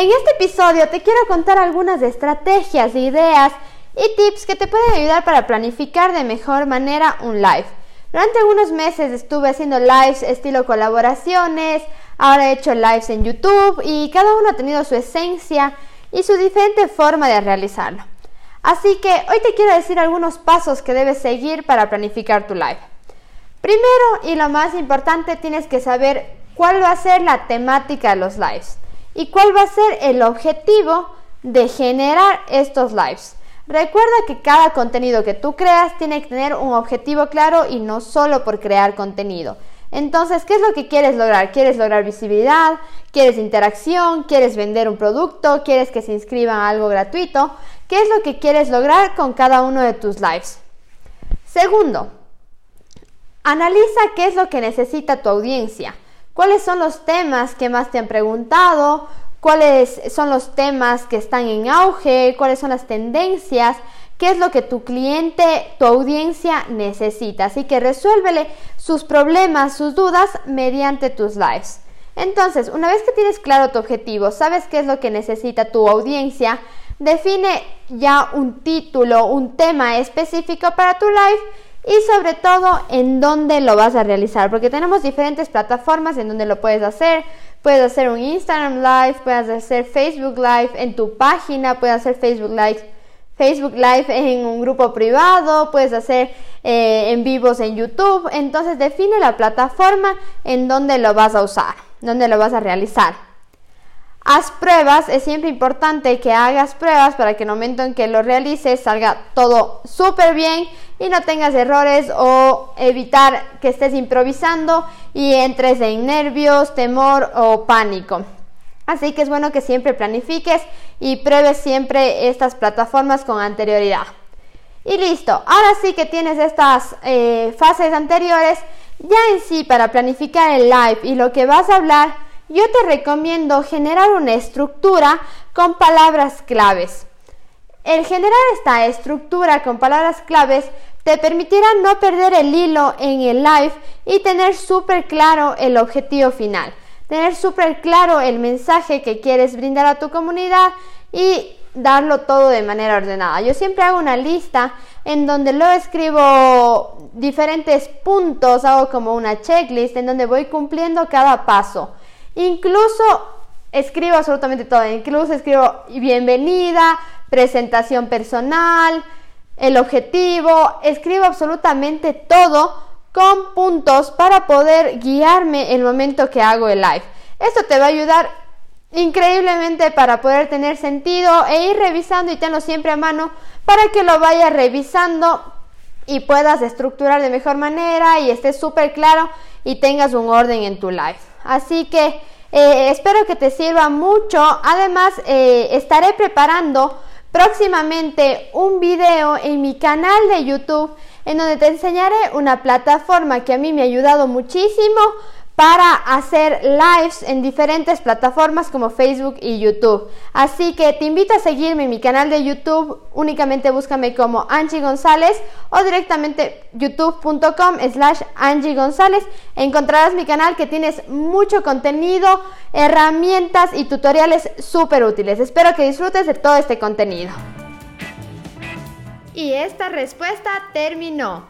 En este episodio te quiero contar algunas estrategias, ideas y tips que te pueden ayudar para planificar de mejor manera un live. Durante algunos meses estuve haciendo lives estilo colaboraciones, ahora he hecho lives en YouTube y cada uno ha tenido su esencia y su diferente forma de realizarlo. Así que hoy te quiero decir algunos pasos que debes seguir para planificar tu live. Primero y lo más importante tienes que saber cuál va a ser la temática de los lives y cuál va a ser el objetivo de generar estos lives. Recuerda que cada contenido que tú creas tiene que tener un objetivo claro y no solo por crear contenido. Entonces, ¿qué es lo que quieres lograr? ¿Quieres lograr visibilidad? ¿Quieres interacción? ¿Quieres vender un producto? ¿Quieres que se inscriban a algo gratuito? ¿Qué es lo que quieres lograr con cada uno de tus lives? Segundo, analiza qué es lo que necesita tu audiencia. ¿Cuáles son los temas que más te han preguntado? ¿Cuáles son los temas que están en auge? ¿Cuáles son las tendencias? ¿Qué es lo que tu cliente, tu audiencia necesita? Así que resuélvele sus problemas, sus dudas mediante tus lives. Entonces, una vez que tienes claro tu objetivo, sabes qué es lo que necesita tu audiencia, define ya un título, un tema específico para tu live y sobre todo en dónde lo vas a realizar, porque tenemos diferentes plataformas en donde lo puedes hacer. Puedes hacer un Instagram Live, puedes hacer Facebook Live en tu página, puedes hacer Facebook Live, Facebook Live en un grupo privado, puedes hacer eh, en vivos en YouTube. Entonces define la plataforma en donde lo vas a usar, donde lo vas a realizar. Haz pruebas, es siempre importante que hagas pruebas para que en el momento en que lo realices salga todo súper bien y no tengas errores o evitar que estés improvisando y entres en nervios, temor o pánico. Así que es bueno que siempre planifiques y pruebes siempre estas plataformas con anterioridad. Y listo, ahora sí que tienes estas eh, fases anteriores, ya en sí para planificar el live y lo que vas a hablar, yo te recomiendo generar una estructura con palabras claves. El generar esta estructura con palabras claves te permitirá no perder el hilo en el live y tener súper claro el objetivo final, tener súper claro el mensaje que quieres brindar a tu comunidad y darlo todo de manera ordenada. Yo siempre hago una lista en donde lo escribo diferentes puntos, hago como una checklist en donde voy cumpliendo cada paso. Incluso escribo absolutamente todo, incluso escribo bienvenida, presentación personal, el objetivo, escribo absolutamente todo con puntos para poder guiarme el momento que hago el live. Esto te va a ayudar increíblemente para poder tener sentido e ir revisando y tenlo siempre a mano para que lo vayas revisando y puedas estructurar de mejor manera y esté súper claro y tengas un orden en tu live. Así que eh, espero que te sirva mucho. Además, eh, estaré preparando próximamente un video en mi canal de YouTube en donde te enseñaré una plataforma que a mí me ha ayudado muchísimo para hacer lives en diferentes plataformas como Facebook y YouTube. Así que te invito a seguirme en mi canal de YouTube, únicamente búscame como Angie González o directamente youtube.com slash Angie González. Encontrarás mi canal que tienes mucho contenido, herramientas y tutoriales súper útiles. Espero que disfrutes de todo este contenido. Y esta respuesta terminó.